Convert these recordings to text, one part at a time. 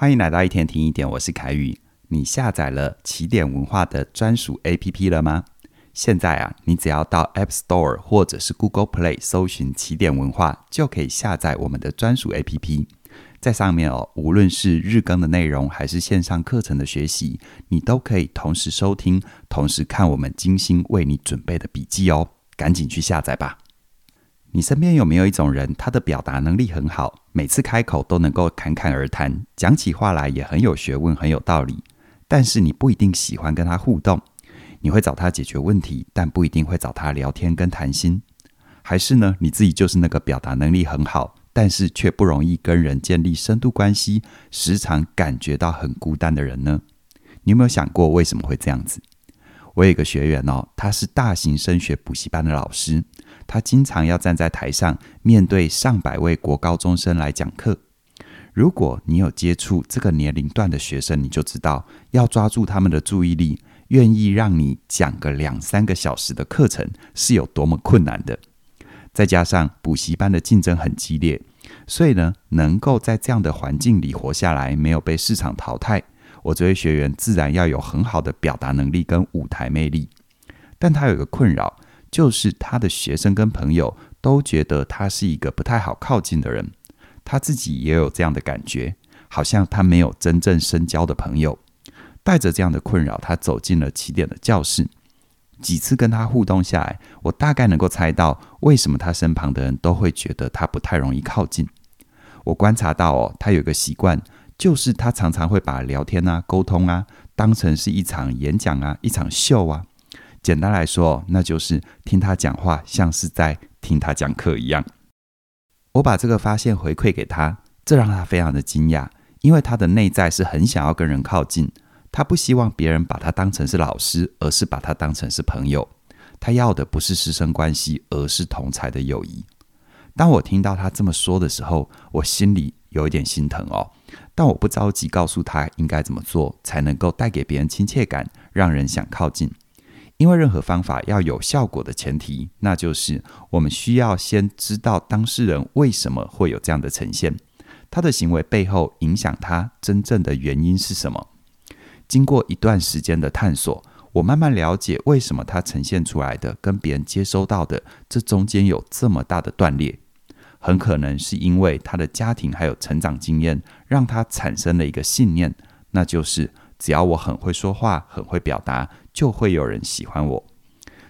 欢迎来到一天听一点，我是凯宇。你下载了起点文化的专属 APP 了吗？现在啊，你只要到 App Store 或者是 Google Play 搜寻起点文化，就可以下载我们的专属 APP。在上面哦，无论是日更的内容，还是线上课程的学习，你都可以同时收听，同时看我们精心为你准备的笔记哦。赶紧去下载吧！你身边有没有一种人，他的表达能力很好，每次开口都能够侃侃而谈，讲起话来也很有学问、很有道理，但是你不一定喜欢跟他互动，你会找他解决问题，但不一定会找他聊天跟谈心。还是呢，你自己就是那个表达能力很好，但是却不容易跟人建立深度关系，时常感觉到很孤单的人呢？你有没有想过为什么会这样子？我有一个学员哦，他是大型升学补习班的老师，他经常要站在台上面对上百位国高中生来讲课。如果你有接触这个年龄段的学生，你就知道要抓住他们的注意力，愿意让你讲个两三个小时的课程是有多么困难的。再加上补习班的竞争很激烈，所以呢，能够在这样的环境里活下来，没有被市场淘汰，我这位学员自然要有很好的表达能力跟舞台魅力。但他有一个困扰，就是他的学生跟朋友都觉得他是一个不太好靠近的人，他自己也有这样的感觉，好像他没有真正深交的朋友。带着这样的困扰，他走进了起点的教室。几次跟他互动下来，我大概能够猜到为什么他身旁的人都会觉得他不太容易靠近。我观察到哦，他有一个习惯，就是他常常会把聊天啊、沟通啊当成是一场演讲啊、一场秀啊。简单来说，那就是听他讲话像是在听他讲课一样。我把这个发现回馈给他，这让他非常的惊讶，因为他的内在是很想要跟人靠近。他不希望别人把他当成是老师，而是把他当成是朋友。他要的不是师生关系，而是同才的友谊。当我听到他这么说的时候，我心里有一点心疼哦。但我不着急告诉他应该怎么做才能够带给别人亲切感，让人想靠近。因为任何方法要有效果的前提，那就是我们需要先知道当事人为什么会有这样的呈现，他的行为背后影响他真正的原因是什么。经过一段时间的探索，我慢慢了解为什么他呈现出来的跟别人接收到的这中间有这么大的断裂。很可能是因为他的家庭还有成长经验，让他产生了一个信念，那就是只要我很会说话、很会表达，就会有人喜欢我。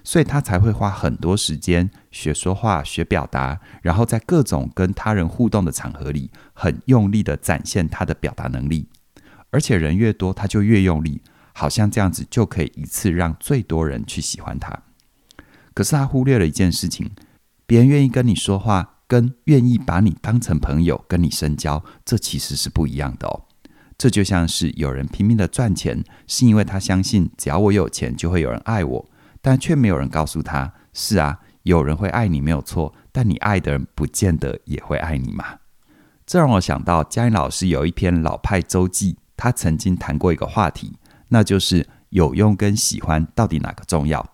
所以他才会花很多时间学说话、学表达，然后在各种跟他人互动的场合里，很用力地展现他的表达能力。而且人越多，他就越用力，好像这样子就可以一次让最多人去喜欢他。可是他忽略了一件事情：别人愿意跟你说话，跟愿意把你当成朋友跟你深交，这其实是不一样的哦。这就像是有人拼命的赚钱，是因为他相信只要我有钱，就会有人爱我，但却没有人告诉他：是啊，有人会爱你没有错，但你爱的人不见得也会爱你嘛。这让我想到嘉玲老师有一篇老派周记。他曾经谈过一个话题，那就是有用跟喜欢到底哪个重要？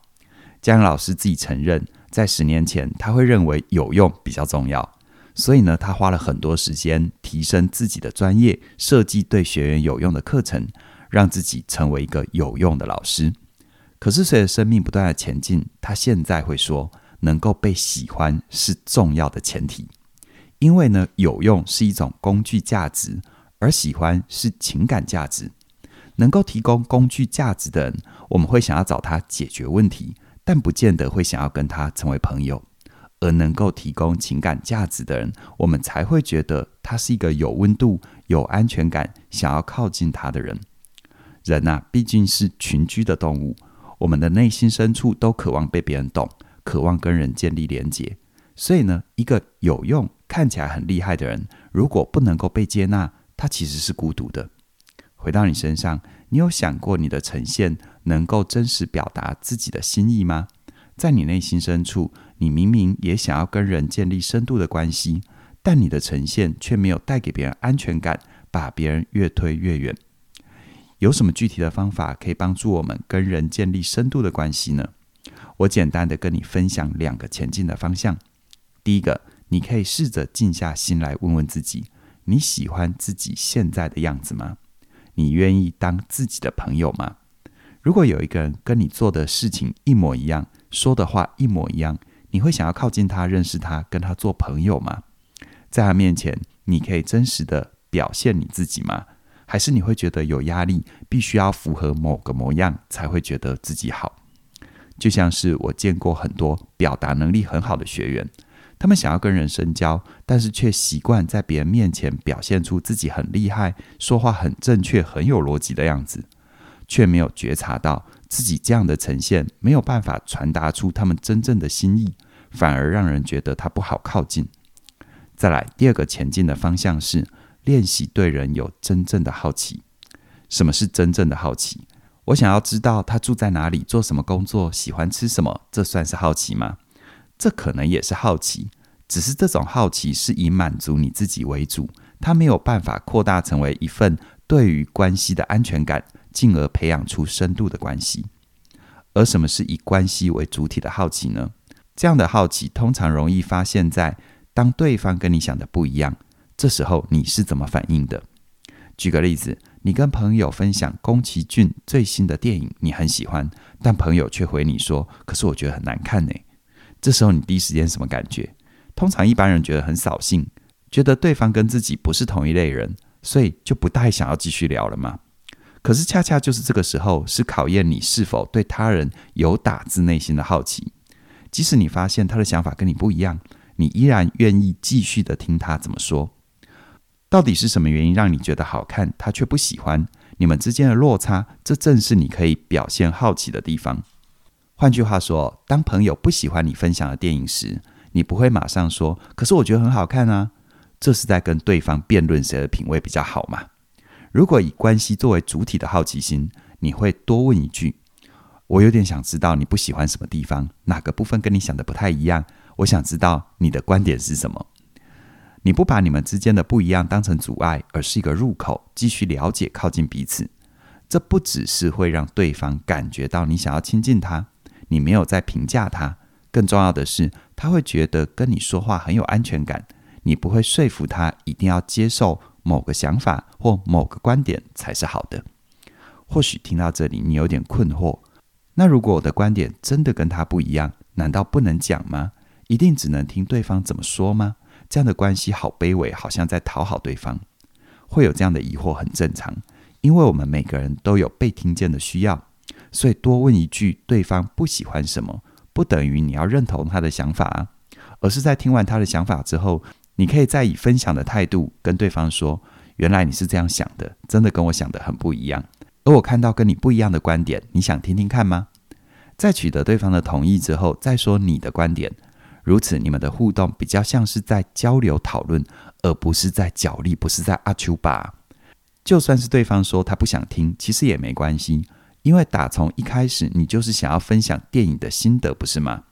江老师自己承认，在十年前他会认为有用比较重要，所以呢，他花了很多时间提升自己的专业，设计对学员有用的课程，让自己成为一个有用的老师。可是随着生命不断的前进，他现在会说，能够被喜欢是重要的前提，因为呢，有用是一种工具价值。而喜欢是情感价值，能够提供工具价值的人，我们会想要找他解决问题，但不见得会想要跟他成为朋友。而能够提供情感价值的人，我们才会觉得他是一个有温度、有安全感、想要靠近他的人。人呐、毕竟是群居的动物，我们的内心深处都渴望被别人懂，渴望跟人建立连结。所以呢，一个有用、看起来很厉害的人，如果不能够被接纳，他其实是孤独的。回到你身上，你有想过你的呈现能够真实表达自己的心意吗？在你内心深处，你明明也想要跟人建立深度的关系，但你的呈现却没有带给别人安全感，把别人越推越远。有什么具体的方法可以帮助我们跟人建立深度的关系呢？我简单的跟你分享两个前进的方向。第一个，你可以试着静下心来问问自己。你喜欢自己现在的样子吗？你愿意当自己的朋友吗？如果有一个人跟你做的事情一模一样，说的话一模一样，你会想要靠近他、认识他、跟他做朋友吗？在他面前，你可以真实的表现你自己吗？还是你会觉得有压力，必须要符合某个模样才会觉得自己好？就像是我见过很多表达能力很好的学员。他们想要跟人深交，但是却习惯在别人面前表现出自己很厉害、说话很正确、很有逻辑的样子，却没有觉察到自己这样的呈现没有办法传达出他们真正的心意，反而让人觉得他不好靠近。再来，第二个前进的方向是练习对人有真正的好奇。什么是真正的好奇？我想要知道他住在哪里、做什么工作、喜欢吃什么，这算是好奇吗？这可能也是好奇，只是这种好奇是以满足你自己为主，它没有办法扩大成为一份对于关系的安全感，进而培养出深度的关系。而什么是以关系为主体的好奇呢？这样的好奇通常容易发现在当对方跟你想的不一样，这时候你是怎么反应的？举个例子，你跟朋友分享宫崎骏最新的电影，你很喜欢，但朋友却回你说：“可是我觉得很难看呢。”这时候你第一时间什么感觉？通常一般人觉得很扫兴，觉得对方跟自己不是同一类人，所以就不太想要继续聊了嘛。可是恰恰就是这个时候，是考验你是否对他人有打自内心的好奇。即使你发现他的想法跟你不一样，你依然愿意继续的听他怎么说。到底是什么原因让你觉得好看，他却不喜欢？你们之间的落差，这正是你可以表现好奇的地方。换句话说，当朋友不喜欢你分享的电影时，你不会马上说：“可是我觉得很好看啊。”这是在跟对方辩论谁的品味比较好嘛？如果以关系作为主体的好奇心，你会多问一句：“我有点想知道你不喜欢什么地方，哪个部分跟你想的不太一样？我想知道你的观点是什么。”你不把你们之间的不一样当成阻碍，而是一个入口，继续了解、靠近彼此。这不只是会让对方感觉到你想要亲近他。你没有在评价他，更重要的是，他会觉得跟你说话很有安全感。你不会说服他一定要接受某个想法或某个观点才是好的。或许听到这里，你有点困惑。那如果我的观点真的跟他不一样，难道不能讲吗？一定只能听对方怎么说吗？这样的关系好卑微，好像在讨好对方。会有这样的疑惑很正常，因为我们每个人都有被听见的需要。所以多问一句，对方不喜欢什么，不等于你要认同他的想法啊，而是在听完他的想法之后，你可以再以分享的态度跟对方说：“原来你是这样想的，真的跟我想的很不一样。而我看到跟你不一样的观点，你想听听看吗？”在取得对方的同意之后，再说你的观点，如此你们的互动比较像是在交流讨论，而不是在角力，不是在阿丘吧。就算是对方说他不想听，其实也没关系。因为打从一开始，你就是想要分享电影的心得，不是吗？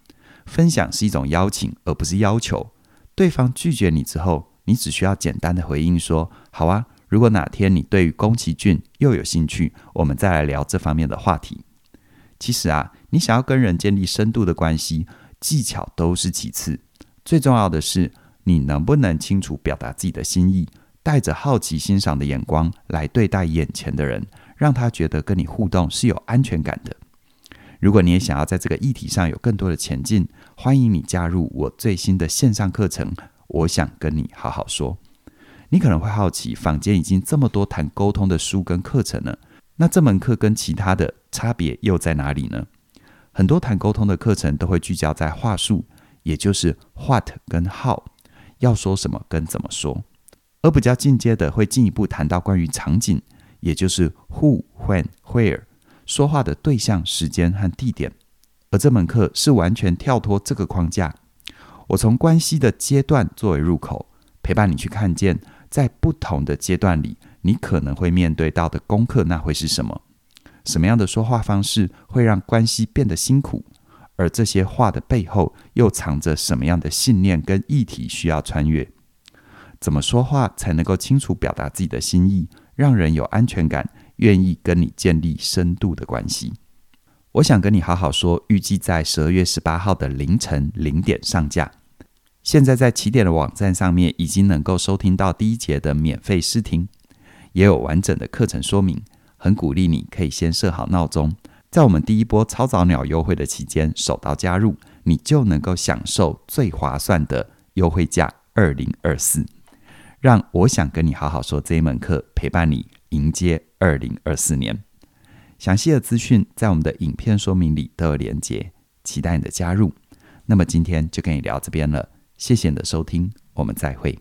分享是一种邀请，而不是要求。对方拒绝你之后，你只需要简单的回应说：“好啊，如果哪天你对于宫崎骏又有兴趣，我们再来聊这方面的话题。”其实啊，你想要跟人建立深度的关系，技巧都是其次，最重要的是你能不能清楚表达自己的心意，带着好奇欣赏的眼光来对待眼前的人。让他觉得跟你互动是有安全感的。如果你也想要在这个议题上有更多的前进，欢迎你加入我最新的线上课程。我想跟你好好说。你可能会好奇，坊间已经这么多谈沟通的书跟课程了，那这门课跟其他的差别又在哪里呢？很多谈沟通的课程都会聚焦在话术，也就是 what 跟 how，要说什么跟怎么说，而比较进阶的会进一步谈到关于场景。也就是 who、when、where，说话的对象、时间和地点。而这门课是完全跳脱这个框架。我从关系的阶段作为入口，陪伴你去看见，在不同的阶段里，你可能会面对到的功课，那会是什么？什么样的说话方式会让关系变得辛苦？而这些话的背后，又藏着什么样的信念跟议题需要穿越？怎么说话才能够清楚表达自己的心意？让人有安全感，愿意跟你建立深度的关系。我想跟你好好说，预计在十二月十八号的凌晨零点上架。现在在起点的网站上面已经能够收听到第一节的免费试听，也有完整的课程说明。很鼓励你可以先设好闹钟，在我们第一波超早鸟优惠的期间，手到加入，你就能够享受最划算的优惠价二零二四。让我想跟你好好说这一门课陪伴你迎接二零二四年。详细的资讯在我们的影片说明里都有连结，期待你的加入。那么今天就跟你聊这边了，谢谢你的收听，我们再会。